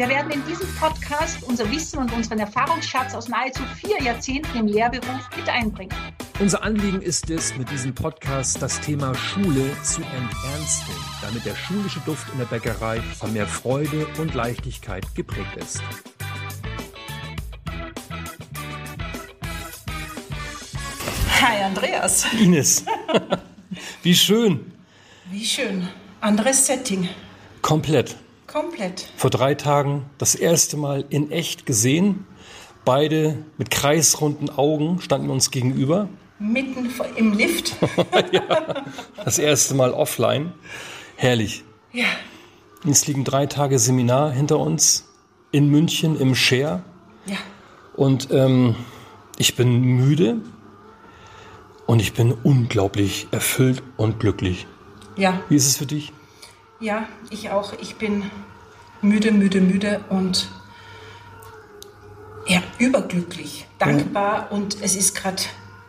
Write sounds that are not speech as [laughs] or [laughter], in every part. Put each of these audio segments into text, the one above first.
Wir werden in diesem Podcast unser Wissen und unseren Erfahrungsschatz aus nahezu vier Jahrzehnten im Lehrberuf mit einbringen. Unser Anliegen ist es, mit diesem Podcast das Thema Schule zu enternsten, damit der schulische Duft in der Bäckerei von mehr Freude und Leichtigkeit geprägt ist. Hi Andreas. Ines, [laughs] wie schön. Wie schön. Anderes Setting. Komplett. Komplett. Vor drei Tagen das erste Mal in echt gesehen. Beide mit kreisrunden Augen standen uns gegenüber. Mitten im Lift. [laughs] ja, das erste Mal offline. Herrlich. Ja. Es liegen drei Tage Seminar hinter uns in München im Share. Ja. Und ähm, ich bin müde und ich bin unglaublich erfüllt und glücklich. Ja. Wie ist es für dich? Ja, ich auch. Ich bin müde, müde, müde und ja, überglücklich, dankbar ja. und es ist gerade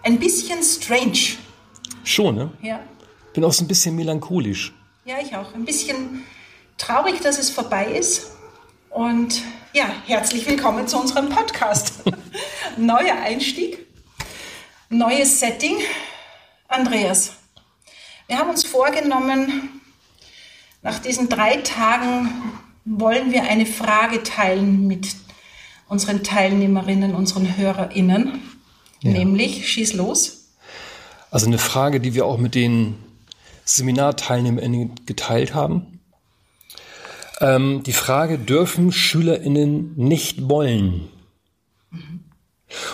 ein bisschen strange. Schon, ne? Ja. Bin auch so ein bisschen melancholisch. Ja, ich auch. Ein bisschen traurig, dass es vorbei ist. Und ja, herzlich willkommen zu unserem Podcast. [laughs] Neuer Einstieg, neues Setting. Andreas, wir haben uns vorgenommen, nach diesen drei Tagen wollen wir eine Frage teilen mit unseren Teilnehmerinnen, unseren HörerInnen. Ja. Nämlich, schieß los. Also eine Frage, die wir auch mit den SeminarteilnehmerInnen geteilt haben. Ähm, die Frage, dürfen SchülerInnen nicht wollen?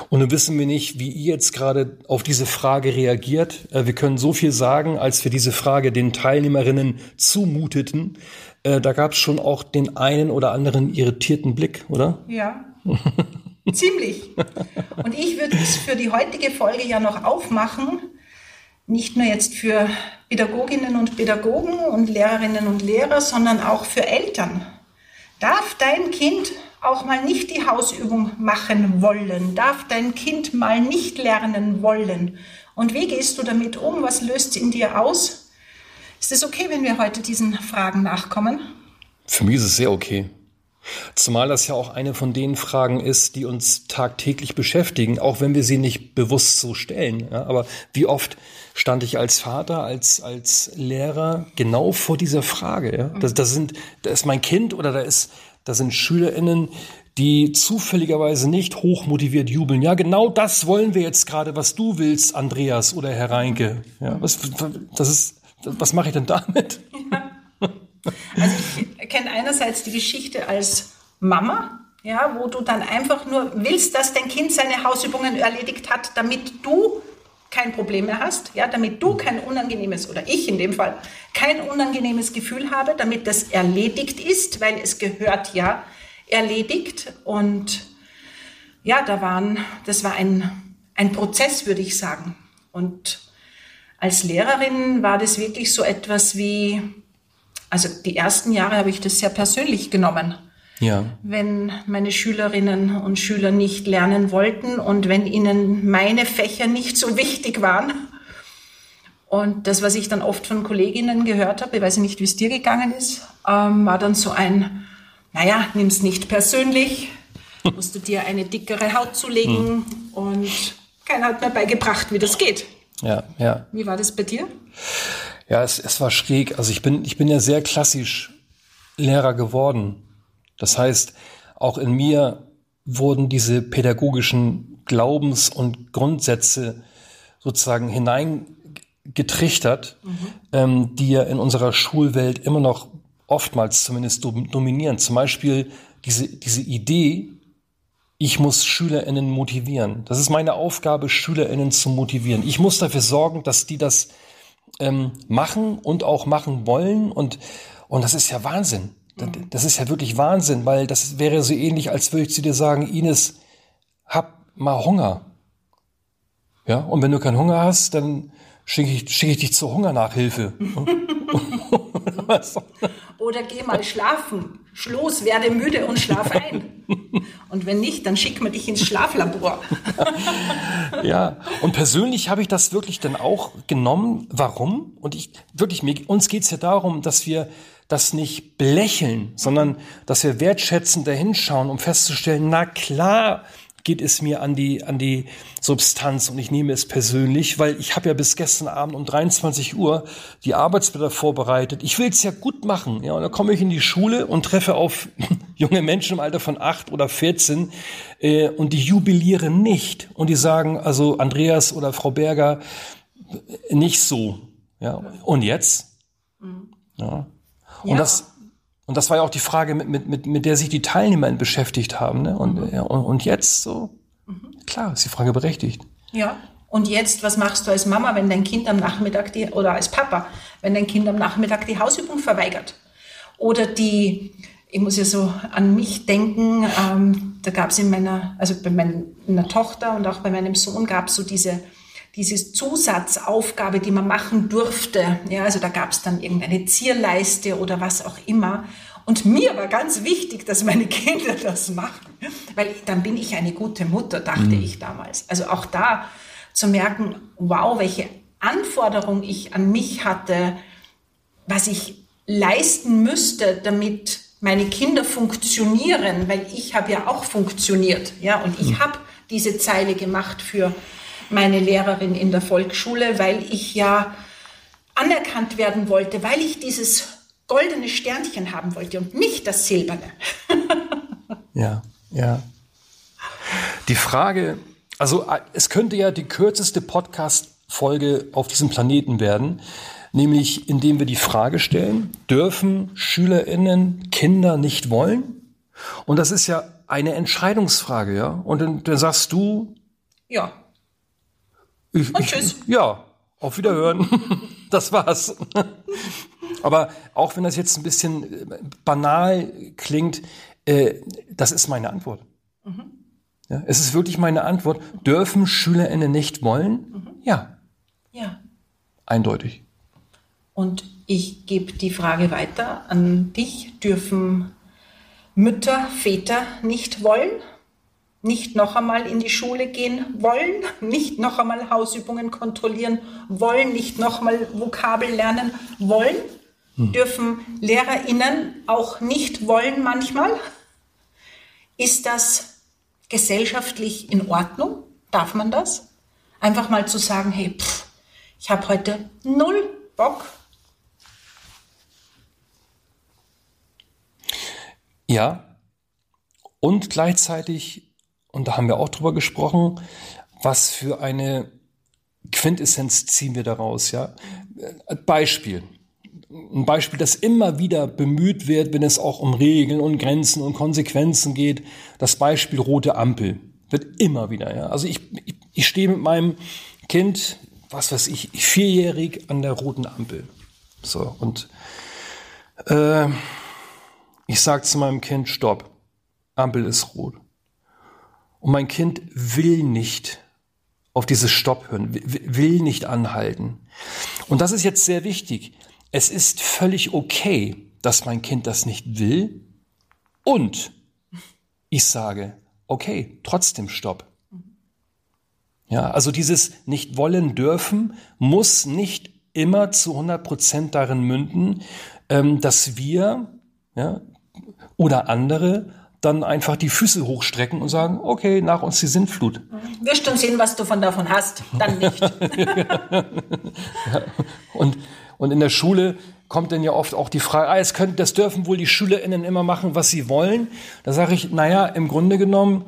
Und nun wissen wir nicht, wie ihr jetzt gerade auf diese Frage reagiert. Äh, wir können so viel sagen, als wir diese Frage den Teilnehmerinnen zumuteten. Äh, da gab es schon auch den einen oder anderen irritierten Blick, oder? Ja. [laughs] Ziemlich. Und ich würde es für die heutige Folge ja noch aufmachen, nicht nur jetzt für Pädagoginnen und Pädagogen und Lehrerinnen und Lehrer, sondern auch für Eltern. Darf dein Kind auch mal nicht die Hausübung machen wollen? Darf dein Kind mal nicht lernen wollen? Und wie gehst du damit um? Was löst in dir aus? Ist es okay, wenn wir heute diesen Fragen nachkommen? Für mich ist es sehr okay. Zumal das ja auch eine von den Fragen ist, die uns tagtäglich beschäftigen, auch wenn wir sie nicht bewusst so stellen. Ja, aber wie oft stand ich als Vater, als, als Lehrer genau vor dieser Frage? Ja? Da, da, sind, da ist mein Kind oder da ist, da sind SchülerInnen, die zufälligerweise nicht hochmotiviert jubeln. Ja, genau das wollen wir jetzt gerade, was du willst, Andreas oder Herr Reinke. Ja, was, das ist, was mache ich denn damit? Ja. Also ich kenne einerseits die Geschichte als Mama, ja, wo du dann einfach nur willst, dass dein Kind seine Hausübungen erledigt hat, damit du kein Problem mehr hast, ja, damit du kein unangenehmes oder ich in dem Fall kein unangenehmes Gefühl habe, damit das erledigt ist, weil es gehört ja erledigt und ja, da waren, das war ein, ein Prozess, würde ich sagen. Und als Lehrerin war das wirklich so etwas wie, also die ersten Jahre habe ich das sehr persönlich genommen. Ja. Wenn meine Schülerinnen und Schüler nicht lernen wollten und wenn ihnen meine Fächer nicht so wichtig waren. Und das, was ich dann oft von Kolleginnen gehört habe, ich weiß nicht, wie es dir gegangen ist, ähm, war dann so ein, naja, nimm es nicht persönlich, musst du dir eine dickere Haut zulegen hm. und keiner hat mir beigebracht, wie das geht. Ja, ja. Wie war das bei dir? Ja, es, es war schräg. Also ich bin, ich bin ja sehr klassisch Lehrer geworden. Das heißt, auch in mir wurden diese pädagogischen Glaubens- und Grundsätze sozusagen hineingetrichtert, mhm. ähm, die ja in unserer Schulwelt immer noch oftmals zumindest dominieren. Zum Beispiel diese, diese Idee, ich muss SchülerInnen motivieren. Das ist meine Aufgabe, SchülerInnen zu motivieren. Ich muss dafür sorgen, dass die das ähm, machen und auch machen wollen. Und, und das ist ja Wahnsinn. Das ist ja wirklich Wahnsinn, weil das wäre so ähnlich, als würde ich zu dir sagen, Ines, hab mal Hunger. Ja, und wenn du keinen Hunger hast, dann schicke ich, schick ich dich zur Hungernachhilfe. [laughs] Oder geh mal schlafen. Schloss, werde müde und schlaf ein. Und wenn nicht, dann schick man dich ins Schlaflabor. [laughs] ja, und persönlich habe ich das wirklich dann auch genommen. Warum? Und ich wirklich, mir, uns geht es ja darum, dass wir das nicht belächeln, sondern dass wir wertschätzend dahinschauen, um festzustellen, na klar, geht es mir an die, an die Substanz und ich nehme es persönlich, weil ich habe ja bis gestern Abend um 23 Uhr die Arbeitsblätter vorbereitet. Ich will es ja gut machen. Ja, und dann komme ich in die Schule und treffe auf [laughs] junge Menschen im Alter von acht oder 14 äh, und die jubilieren nicht. Und die sagen, also Andreas oder Frau Berger, nicht so. Ja, und jetzt? Mhm. Ja. Und das und das war ja auch die Frage, mit, mit, mit, mit der sich die Teilnehmer beschäftigt haben. Ne? Und, mhm. und, und jetzt so, mhm. klar, ist die Frage berechtigt. Ja. Und jetzt, was machst du als Mama, wenn dein Kind am Nachmittag die, oder als Papa, wenn dein Kind am Nachmittag die Hausübung verweigert? Oder die, ich muss ja so an mich denken, ähm, da gab es in meiner, also bei meiner Tochter und auch bei meinem Sohn gab es so diese diese Zusatzaufgabe, die man machen durfte. Ja, also da gab es dann irgendeine Zierleiste oder was auch immer. Und mir war ganz wichtig, dass meine [laughs] Kinder das machen, weil dann bin ich eine gute Mutter, dachte mhm. ich damals. Also auch da zu merken, wow, welche Anforderung ich an mich hatte, was ich leisten müsste, damit meine Kinder funktionieren, weil ich habe ja auch funktioniert, ja, und ich mhm. habe diese Zeile gemacht für meine Lehrerin in der Volksschule, weil ich ja anerkannt werden wollte, weil ich dieses goldene Sternchen haben wollte und nicht das silberne. [laughs] ja, ja. Die Frage, also es könnte ja die kürzeste Podcast-Folge auf diesem Planeten werden, nämlich indem wir die Frage stellen, dürfen SchülerInnen Kinder nicht wollen? Und das ist ja eine Entscheidungsfrage, ja. Und dann, dann sagst du, ja. Ich, Und tschüss. Ich, ja, auf Wiederhören. [laughs] das war's. [laughs] Aber auch wenn das jetzt ein bisschen äh, banal klingt, äh, das ist meine Antwort. Mhm. Ja, es ist wirklich meine Antwort. Dürfen SchülerInnen nicht wollen? Mhm. Ja. Ja. Eindeutig. Und ich gebe die Frage weiter an dich. Dürfen Mütter, Väter nicht wollen? Nicht noch einmal in die Schule gehen wollen, nicht noch einmal Hausübungen kontrollieren wollen, nicht noch einmal Vokabel lernen wollen, hm. dürfen Lehrerinnen auch nicht wollen manchmal. Ist das gesellschaftlich in Ordnung? Darf man das? Einfach mal zu sagen, hey, pff, ich habe heute null Bock. Ja, und gleichzeitig und da haben wir auch drüber gesprochen, was für eine Quintessenz ziehen wir daraus, ja? Beispiel. Ein Beispiel, das immer wieder bemüht wird, wenn es auch um Regeln und Grenzen und Konsequenzen geht. Das Beispiel rote Ampel wird immer wieder, ja. Also ich, ich, ich stehe mit meinem Kind, was weiß ich, vierjährig an der roten Ampel. So, und äh, ich sage zu meinem Kind, stopp, Ampel ist rot. Und mein Kind will nicht auf dieses Stopp hören, will nicht anhalten. Und das ist jetzt sehr wichtig. Es ist völlig okay, dass mein Kind das nicht will. Und ich sage, okay, trotzdem Stopp. Ja, also dieses nicht wollen dürfen muss nicht immer zu 100 Prozent darin münden, ähm, dass wir ja, oder andere dann einfach die Füße hochstrecken und sagen, okay, nach uns die Sintflut. Wirst schon sehen, was du von davon hast, dann nicht. [laughs] ja. und, und in der Schule kommt dann ja oft auch die Frage, ah, es können, das dürfen wohl die SchülerInnen immer machen, was sie wollen. Da sage ich, naja, im Grunde genommen,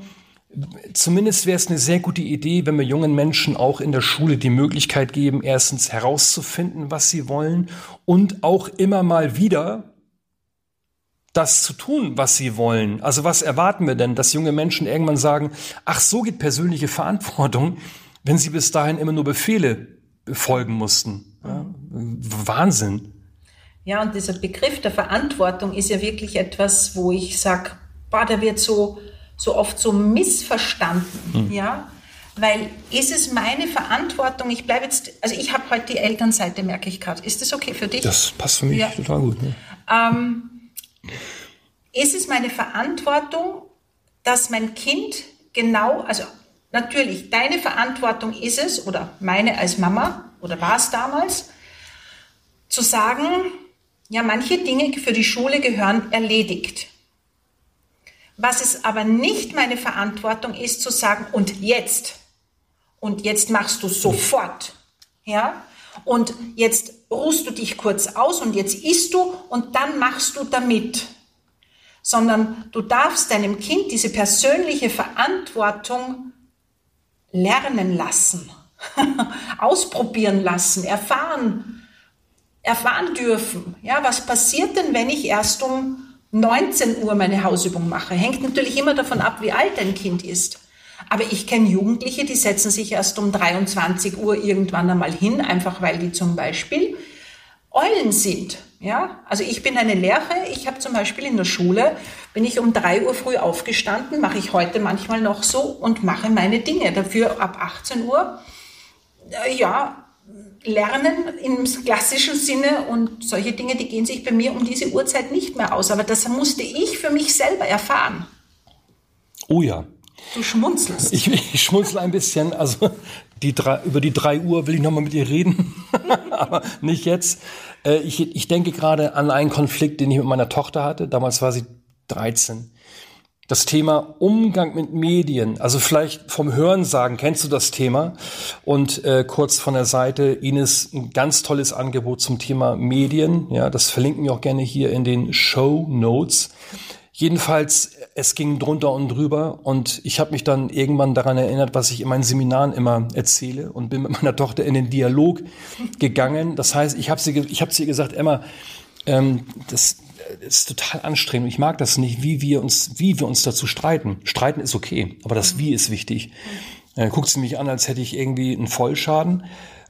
zumindest wäre es eine sehr gute Idee, wenn wir jungen Menschen auch in der Schule die Möglichkeit geben, erstens herauszufinden, was sie wollen und auch immer mal wieder das zu tun, was sie wollen. Also was erwarten wir denn, dass junge Menschen irgendwann sagen, ach, so geht persönliche Verantwortung, wenn sie bis dahin immer nur Befehle befolgen mussten. Ja, Wahnsinn. Ja, und dieser Begriff der Verantwortung ist ja wirklich etwas, wo ich sage, der wird so, so oft so missverstanden. Mhm. Ja, weil ist es meine Verantwortung, ich bleibe jetzt, also ich habe heute die Elternseite, merke ich gerade. Ist das okay für dich? Das passt für mich ja. total gut. Ne? Ähm, ist es meine Verantwortung, dass mein Kind genau, also natürlich, deine Verantwortung ist es, oder meine als Mama, oder war es damals, zu sagen, ja, manche Dinge für die Schule gehören erledigt. Was es aber nicht meine Verantwortung ist, zu sagen, und jetzt, und jetzt machst du sofort, ja, und jetzt ruhst du dich kurz aus und jetzt isst du und dann machst du damit. Sondern du darfst deinem Kind diese persönliche Verantwortung lernen lassen, [laughs] ausprobieren lassen, erfahren, erfahren dürfen. Ja, was passiert denn, wenn ich erst um 19 Uhr meine Hausübung mache? Hängt natürlich immer davon ab, wie alt ein Kind ist. Aber ich kenne Jugendliche, die setzen sich erst um 23 Uhr irgendwann einmal hin, einfach weil die zum Beispiel Eulen sind. Ja, also ich bin eine Lehre. Ich habe zum Beispiel in der Schule, bin ich um drei Uhr früh aufgestanden, mache ich heute manchmal noch so und mache meine Dinge. Dafür ab 18 Uhr, äh, ja, lernen im klassischen Sinne und solche Dinge, die gehen sich bei mir um diese Uhrzeit nicht mehr aus. Aber das musste ich für mich selber erfahren. Oh ja, Du schmunzelst. Ich, ich schmunzel ein bisschen. Also die drei, über die drei Uhr will ich nochmal mit dir reden, [laughs] aber nicht jetzt. Äh, ich, ich denke gerade an einen Konflikt, den ich mit meiner Tochter hatte. Damals war sie 13. Das Thema Umgang mit Medien, also vielleicht vom Hören sagen, kennst du das Thema? Und äh, kurz von der Seite, Ines, ein ganz tolles Angebot zum Thema Medien. Ja, das verlinken wir auch gerne hier in den Show Notes. Jedenfalls, es ging drunter und drüber und ich habe mich dann irgendwann daran erinnert, was ich in meinen Seminaren immer erzähle und bin mit [laughs] meiner Tochter in den Dialog gegangen. Das heißt, ich habe sie, ich hab sie gesagt, Emma, ähm, das ist total anstrengend. Ich mag das nicht, wie wir uns, wie wir uns dazu streiten. Streiten ist okay, aber das Wie ist wichtig. Äh, guckt sie mich an, als hätte ich irgendwie einen Vollschaden.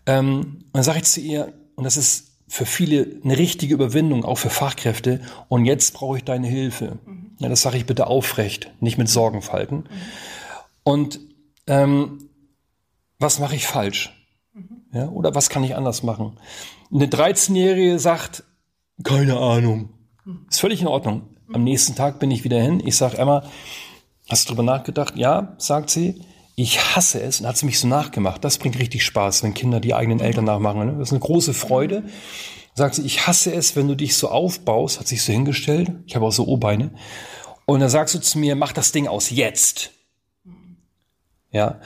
Ähm, dann sage ich zu ihr, und das ist für viele eine richtige Überwindung, auch für Fachkräfte. Und jetzt brauche ich deine Hilfe. Mhm. Ja, das sage ich bitte aufrecht, nicht mit Sorgenfalten. Mhm. Und ähm, was mache ich falsch? Mhm. Ja, oder was kann ich anders machen? Eine 13-Jährige sagt, keine Ahnung. Mhm. Ist völlig in Ordnung. Am nächsten Tag bin ich wieder hin. Ich sage, Emma, hast du drüber nachgedacht? Ja, sagt sie. Ich hasse es und hat sie mich so nachgemacht. Das bringt richtig Spaß, wenn Kinder die eigenen Eltern nachmachen. Ne? Das ist eine große Freude. Sagt sie, ich hasse es, wenn du dich so aufbaust, hat sich so hingestellt. Ich habe auch so O-Beine. Und dann sagst du zu mir, mach das Ding aus jetzt. Ja.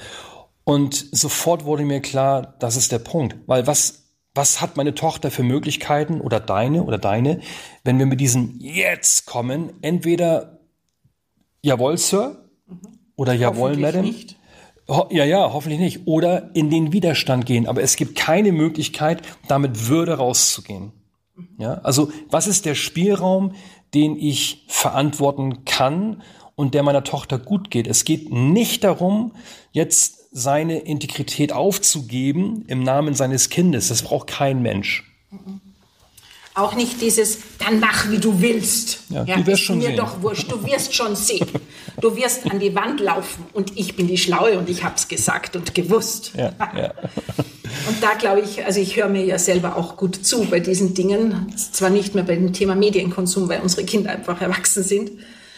Und sofort wurde mir klar, das ist der Punkt. Weil was, was hat meine Tochter für Möglichkeiten oder deine oder deine, wenn wir mit diesem Jetzt kommen? Entweder Jawohl, Sir oder Jawohl, Madam. Nicht. Ja, ja, hoffentlich nicht. Oder in den Widerstand gehen. Aber es gibt keine Möglichkeit, damit Würde rauszugehen. Ja, also was ist der Spielraum, den ich verantworten kann und der meiner Tochter gut geht? Es geht nicht darum, jetzt seine Integrität aufzugeben im Namen seines Kindes. Das braucht kein Mensch. Mhm. Auch nicht dieses, dann mach, wie du willst. Ja, ja, du wirst schon mir sehen. doch wurscht, du wirst schon sehen. Du wirst an die Wand laufen und ich bin die Schlaue und ich habe es gesagt und gewusst. Ja, ja. [laughs] Und da glaube ich, also ich höre mir ja selber auch gut zu bei diesen Dingen. Zwar nicht mehr bei dem Thema Medienkonsum, weil unsere Kinder einfach erwachsen sind.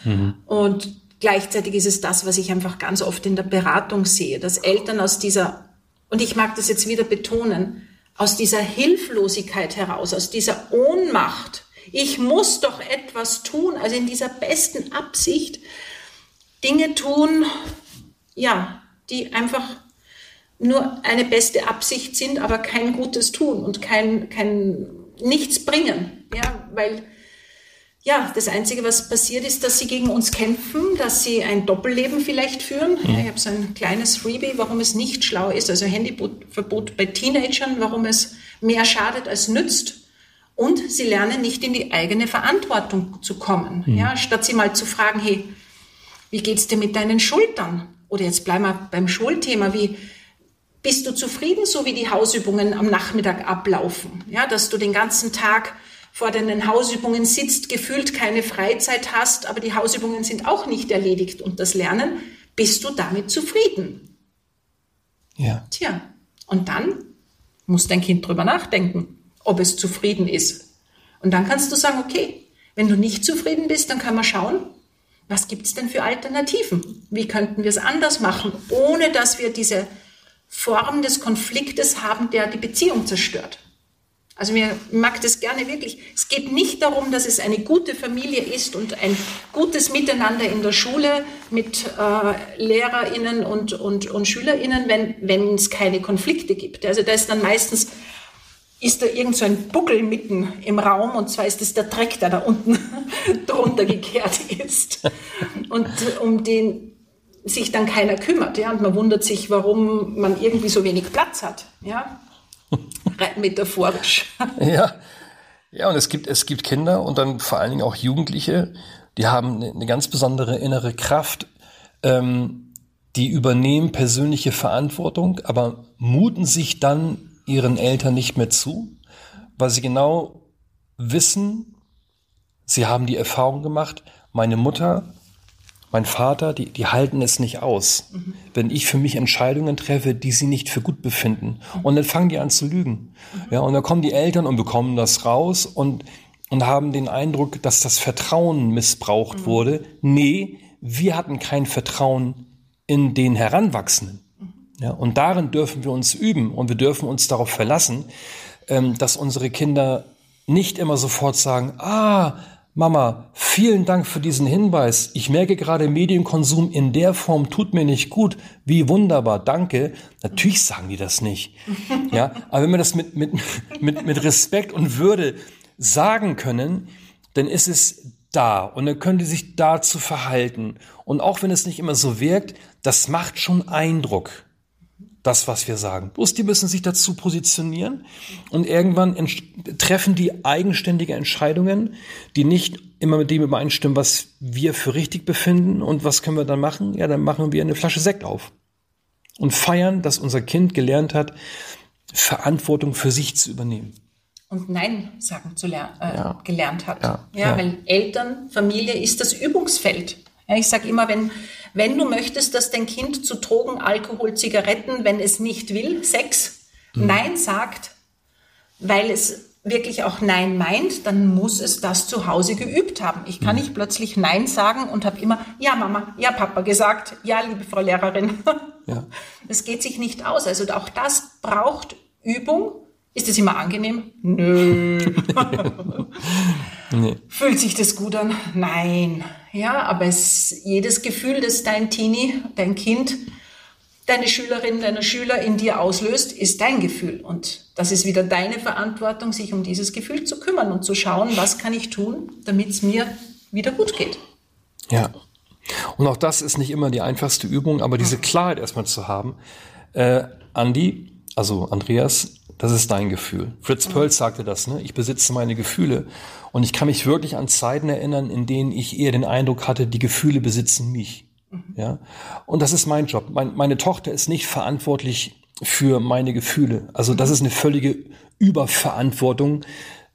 Mhm. Und gleichzeitig ist es das, was ich einfach ganz oft in der Beratung sehe, dass Eltern aus dieser, und ich mag das jetzt wieder betonen, aus dieser Hilflosigkeit heraus, aus dieser Ohnmacht. Ich muss doch etwas tun, also in dieser besten Absicht Dinge tun, ja, die einfach nur eine beste Absicht sind, aber kein Gutes tun und kein, kein nichts bringen. Ja, weil ja, das Einzige, was passiert ist, dass sie gegen uns kämpfen, dass sie ein Doppelleben vielleicht führen. Mhm. Ja, ich habe so ein kleines Freebie, warum es nicht schlau ist, also Handyverbot bei Teenagern, warum es mehr schadet als nützt. Und sie lernen nicht in die eigene Verantwortung zu kommen. Mhm. Ja, statt sie mal zu fragen, hey, wie geht's dir mit deinen Schultern? Oder jetzt bleiben wir beim Schulthema, wie bist du zufrieden, so wie die Hausübungen am Nachmittag ablaufen? Ja, dass du den ganzen Tag vor deinen Hausübungen sitzt, gefühlt keine Freizeit hast, aber die Hausübungen sind auch nicht erledigt und das Lernen, bist du damit zufrieden? Ja. Tja, und dann muss dein Kind drüber nachdenken, ob es zufrieden ist. Und dann kannst du sagen, okay, wenn du nicht zufrieden bist, dann kann man schauen, was gibt es denn für Alternativen? Wie könnten wir es anders machen, ohne dass wir diese Form des Konfliktes haben, der die Beziehung zerstört? Also mir mag das gerne wirklich. Es geht nicht darum, dass es eine gute Familie ist und ein gutes Miteinander in der Schule mit äh, LehrerInnen und, und, und SchülerInnen, wenn, wenn es keine Konflikte gibt. Also da ist dann meistens, ist da irgend so ein Buckel mitten im Raum und zwar ist es der Dreck, der da unten [laughs] drunter gekehrt ist. Und um den sich dann keiner kümmert, ja, und man wundert sich, warum man irgendwie so wenig Platz hat, ja metaphorisch. [laughs] Ja. Ja, und es gibt, es gibt Kinder und dann vor allen Dingen auch Jugendliche, die haben eine ganz besondere innere Kraft, ähm, die übernehmen persönliche Verantwortung, aber muten sich dann ihren Eltern nicht mehr zu, weil sie genau wissen, sie haben die Erfahrung gemacht, meine Mutter mein Vater, die, die halten es nicht aus, mhm. wenn ich für mich Entscheidungen treffe, die sie nicht für gut befinden. Und dann fangen die an zu lügen. Mhm. Ja, und dann kommen die Eltern und bekommen das raus und, und haben den Eindruck, dass das Vertrauen missbraucht mhm. wurde. Nee, wir hatten kein Vertrauen in den Heranwachsenden. Mhm. Ja, und darin dürfen wir uns üben und wir dürfen uns darauf verlassen, ähm, dass unsere Kinder nicht immer sofort sagen, ah, Mama, vielen Dank für diesen Hinweis. Ich merke gerade, Medienkonsum in der Form tut mir nicht gut. Wie wunderbar, danke. Natürlich sagen die das nicht. Ja, aber wenn wir das mit, mit, mit, mit Respekt und Würde sagen können, dann ist es da und dann können die sich dazu verhalten. Und auch wenn es nicht immer so wirkt, das macht schon Eindruck das, was wir sagen. Bloß die müssen sich dazu positionieren und irgendwann treffen die eigenständige Entscheidungen, die nicht immer mit dem übereinstimmen, was wir für richtig befinden. Und was können wir dann machen? Ja, dann machen wir eine Flasche Sekt auf und feiern, dass unser Kind gelernt hat, Verantwortung für sich zu übernehmen. Und Nein sagen zu lernen, äh, ja. gelernt hat. Ja. ja, ja, weil Eltern, Familie ist das Übungsfeld. Ich sage immer, wenn, wenn du möchtest, dass dein Kind zu Drogen, Alkohol, Zigaretten, wenn es nicht will, Sex, mhm. Nein sagt, weil es wirklich auch Nein meint, dann muss es das zu Hause geübt haben. Ich kann mhm. nicht plötzlich Nein sagen und habe immer Ja, Mama, ja, Papa gesagt, ja, liebe Frau Lehrerin. Ja. [laughs] Das geht sich nicht aus. Also auch das braucht Übung. Ist es immer angenehm? Nö. [laughs] nee. Fühlt sich das gut an? Nein. Ja, aber es, jedes Gefühl, das dein Teenie, dein Kind, deine Schülerin, deiner Schüler in dir auslöst, ist dein Gefühl. Und das ist wieder deine Verantwortung, sich um dieses Gefühl zu kümmern und zu schauen, was kann ich tun, damit es mir wieder gut geht. Ja. Und auch das ist nicht immer die einfachste Übung, aber diese Klarheit erstmal zu haben. Äh, Andi, also Andreas, das ist dein Gefühl. Fritz Perls sagte das, ne? Ich besitze meine Gefühle. Und ich kann mich wirklich an Zeiten erinnern, in denen ich eher den Eindruck hatte, die Gefühle besitzen mich. Mhm. Ja. Und das ist mein Job. Mein, meine Tochter ist nicht verantwortlich für meine Gefühle. Also das ist eine völlige Überverantwortung,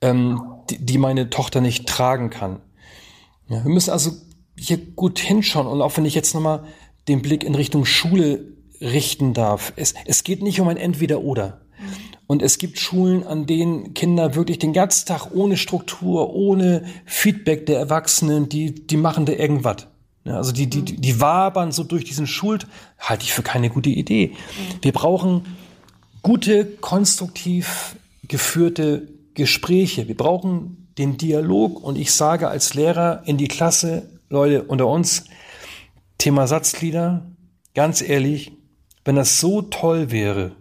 ähm, die, die meine Tochter nicht tragen kann. Ja, wir müssen also hier gut hinschauen. Und auch wenn ich jetzt nochmal den Blick in Richtung Schule richten darf. Es, es geht nicht um ein Entweder-Oder. Und es gibt Schulen, an denen Kinder wirklich den ganzen Tag ohne Struktur, ohne Feedback der Erwachsenen, die, die machen da irgendwas. Ja, also die, die, die wabern so durch diesen Schuld, halte ich für keine gute Idee. Wir brauchen gute, konstruktiv geführte Gespräche. Wir brauchen den Dialog und ich sage als Lehrer in die Klasse, Leute unter uns, Thema Satzglieder, ganz ehrlich, wenn das so toll wäre,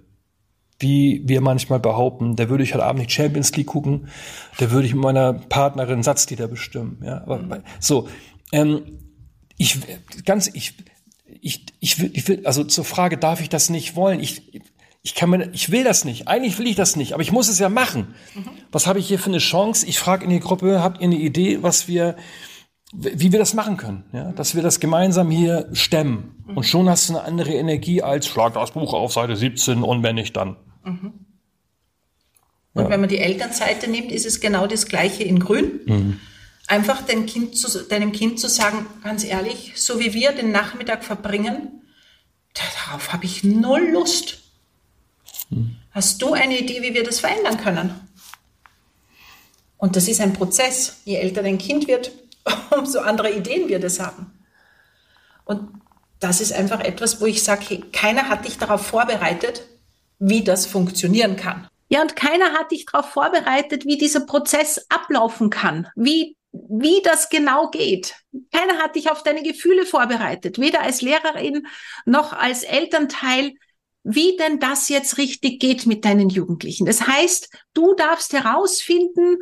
wie wir manchmal behaupten, da würde ich heute Abend nicht Champions League gucken, da würde ich mit meiner Partnerin Satzlieder bestimmen. Ja, aber mhm. so, ähm, ich ganz, ich, ich, ich will, ich will, also zur Frage, darf ich das nicht wollen? Ich, ich kann mir, ich will das nicht. Eigentlich will ich das nicht, aber ich muss es ja machen. Mhm. Was habe ich hier für eine Chance? Ich frage in die Gruppe, habt ihr eine Idee, was wir, wie wir das machen können? Ja, dass wir das gemeinsam hier stemmen. Mhm. Und schon hast du eine andere Energie als schlag das Buch auf Seite 17 und wenn nicht dann. Mhm. Und ja. wenn man die Elternseite nimmt, ist es genau das Gleiche in Grün. Mhm. Einfach dein kind zu, deinem Kind zu sagen, ganz ehrlich, so wie wir den Nachmittag verbringen, darauf habe ich null Lust. Mhm. Hast du eine Idee, wie wir das verändern können? Und das ist ein Prozess. Je älter dein Kind wird, [laughs] umso andere Ideen wird es haben. Und das ist einfach etwas, wo ich sage, hey, keiner hat dich darauf vorbereitet, wie das funktionieren kann. Ja, und keiner hat dich darauf vorbereitet, wie dieser Prozess ablaufen kann, wie, wie das genau geht. Keiner hat dich auf deine Gefühle vorbereitet, weder als Lehrerin noch als Elternteil, wie denn das jetzt richtig geht mit deinen Jugendlichen. Das heißt, du darfst herausfinden,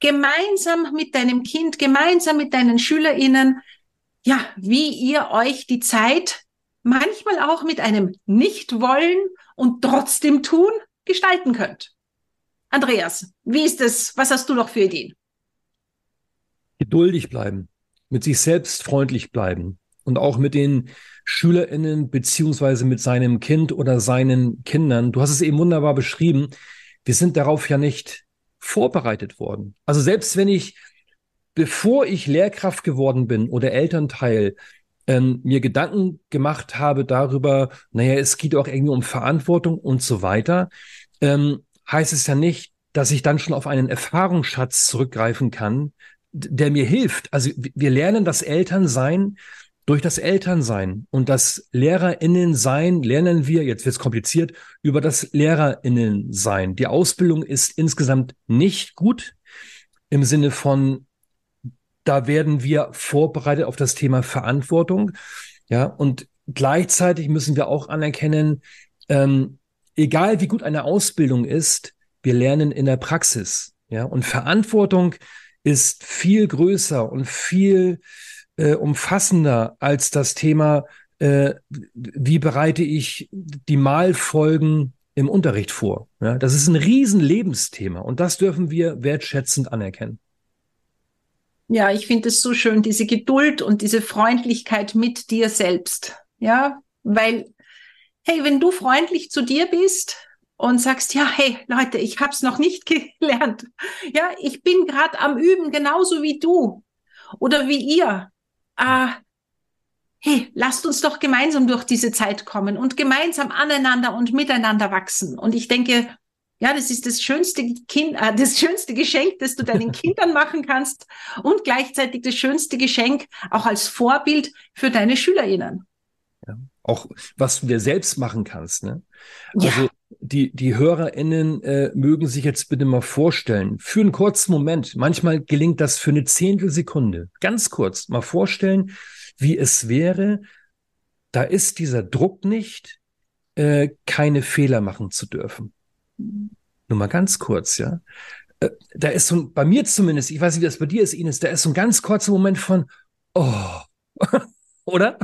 gemeinsam mit deinem Kind, gemeinsam mit deinen SchülerInnen, ja, wie ihr euch die Zeit manchmal auch mit einem Nicht-Wollen und trotzdem tun gestalten könnt. Andreas, wie ist es? Was hast du noch für Ideen? Geduldig bleiben, mit sich selbst freundlich bleiben und auch mit den SchülerInnen beziehungsweise mit seinem Kind oder seinen Kindern. Du hast es eben wunderbar beschrieben. Wir sind darauf ja nicht vorbereitet worden. Also selbst wenn ich, bevor ich Lehrkraft geworden bin oder Elternteil, ähm, mir Gedanken gemacht habe darüber, naja, es geht auch irgendwie um Verantwortung und so weiter, ähm, heißt es ja nicht, dass ich dann schon auf einen Erfahrungsschatz zurückgreifen kann, der mir hilft. Also wir lernen das Elternsein durch das Elternsein und das Lehrerinnensein lernen wir, jetzt wird es kompliziert, über das Lehrerinnensein. Die Ausbildung ist insgesamt nicht gut im Sinne von, da werden wir vorbereitet auf das Thema Verantwortung. Ja, und gleichzeitig müssen wir auch anerkennen, ähm, egal wie gut eine Ausbildung ist, wir lernen in der Praxis. Ja, und Verantwortung ist viel größer und viel äh, umfassender als das Thema, äh, wie bereite ich die Malfolgen im Unterricht vor. Ja, das ist ein Riesenlebensthema und das dürfen wir wertschätzend anerkennen. Ja, ich finde es so schön, diese Geduld und diese Freundlichkeit mit dir selbst. Ja, weil, hey, wenn du freundlich zu dir bist und sagst, ja, hey, Leute, ich habe es noch nicht [laughs] gelernt. Ja, ich bin gerade am Üben, genauso wie du oder wie ihr. Ah, hey, lasst uns doch gemeinsam durch diese Zeit kommen und gemeinsam aneinander und miteinander wachsen. Und ich denke, ja, das ist das schönste kind, äh, das schönste Geschenk, das du deinen [laughs] Kindern machen kannst und gleichzeitig das schönste Geschenk auch als Vorbild für deine SchülerInnen. Ja, auch was du dir selbst machen kannst, ne? Also die, die HörerInnen äh, mögen sich jetzt bitte mal vorstellen, für einen kurzen Moment, manchmal gelingt das für eine Zehntelsekunde, ganz kurz, mal vorstellen, wie es wäre, da ist dieser Druck nicht, äh, keine Fehler machen zu dürfen. Nur mal ganz kurz, ja. Äh, da ist so, bei mir zumindest, ich weiß nicht, wie das bei dir ist, Ines, da ist so ein ganz kurzer Moment von, oh, [laughs] oder?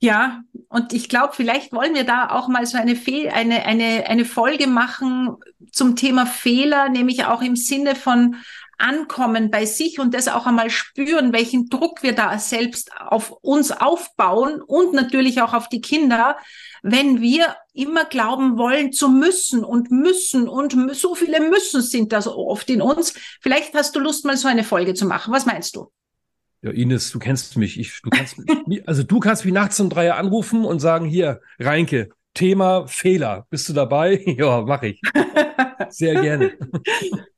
Ja, und ich glaube, vielleicht wollen wir da auch mal so eine, Fehl eine, eine, eine Folge machen zum Thema Fehler, nämlich auch im Sinne von ankommen bei sich und das auch einmal spüren, welchen Druck wir da selbst auf uns aufbauen und natürlich auch auf die Kinder, wenn wir immer glauben wollen zu müssen und müssen und so viele müssen sind da so oft in uns. Vielleicht hast du Lust, mal so eine Folge zu machen. Was meinst du? Ja, Ines, du kennst mich. Ich, du kannst, also du kannst mich nachts um drei anrufen und sagen, hier, Reinke, Thema Fehler. Bist du dabei? [laughs] ja, mache ich. Sehr gerne. [laughs]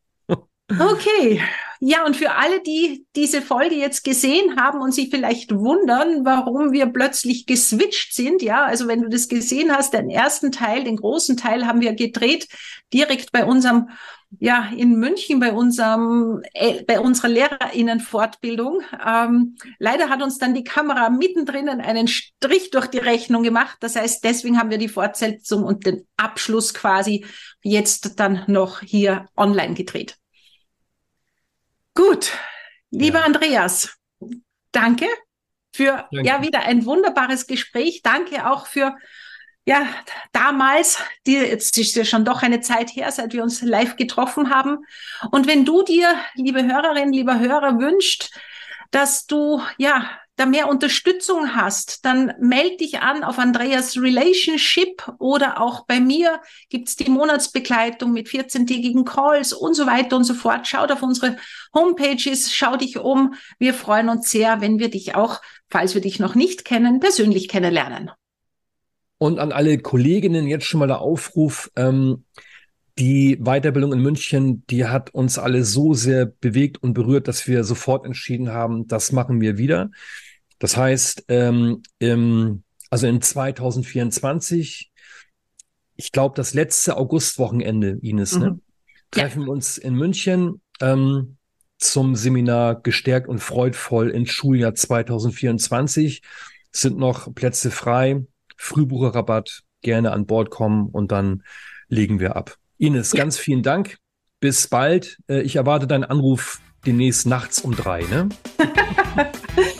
Okay. Ja, und für alle, die diese Folge jetzt gesehen haben und sich vielleicht wundern, warum wir plötzlich geswitcht sind, ja, also wenn du das gesehen hast, den ersten Teil, den großen Teil haben wir gedreht direkt bei unserem ja, in München bei unserem, äh, bei unserer Lehrerinnenfortbildung. Ähm, leider hat uns dann die Kamera mittendrin einen Strich durch die Rechnung gemacht. Das heißt, deswegen haben wir die Fortsetzung und den Abschluss quasi jetzt dann noch hier online gedreht. Gut, lieber ja. Andreas, danke für Danke. ja wieder ein wunderbares Gespräch. Danke auch für ja, damals, die, jetzt ist ja schon doch eine Zeit her, seit wir uns live getroffen haben. Und wenn du dir, liebe Hörerin, lieber Hörer, wünscht, dass du, ja, da mehr Unterstützung hast, dann melde dich an auf Andreas Relationship oder auch bei mir gibt's die Monatsbegleitung mit 14-tägigen Calls und so weiter und so fort. Schaut auf unsere Homepages, schau dich um. Wir freuen uns sehr, wenn wir dich auch, falls wir dich noch nicht kennen, persönlich kennenlernen. Und an alle Kolleginnen jetzt schon mal der Aufruf, ähm, die Weiterbildung in München, die hat uns alle so sehr bewegt und berührt, dass wir sofort entschieden haben, das machen wir wieder. Das heißt, ähm, im, also in 2024, ich glaube, das letzte Augustwochenende, Ines, ne, mhm. ne, treffen ja. wir uns in München ähm, zum Seminar Gestärkt und Freudvoll ins Schuljahr 2024. Es sind noch Plätze frei. Frühbucherrabatt, gerne an Bord kommen und dann legen wir ab. Ines, ja. ganz vielen Dank. Bis bald. Äh, ich erwarte deinen Anruf demnächst nachts um drei, ne? [laughs]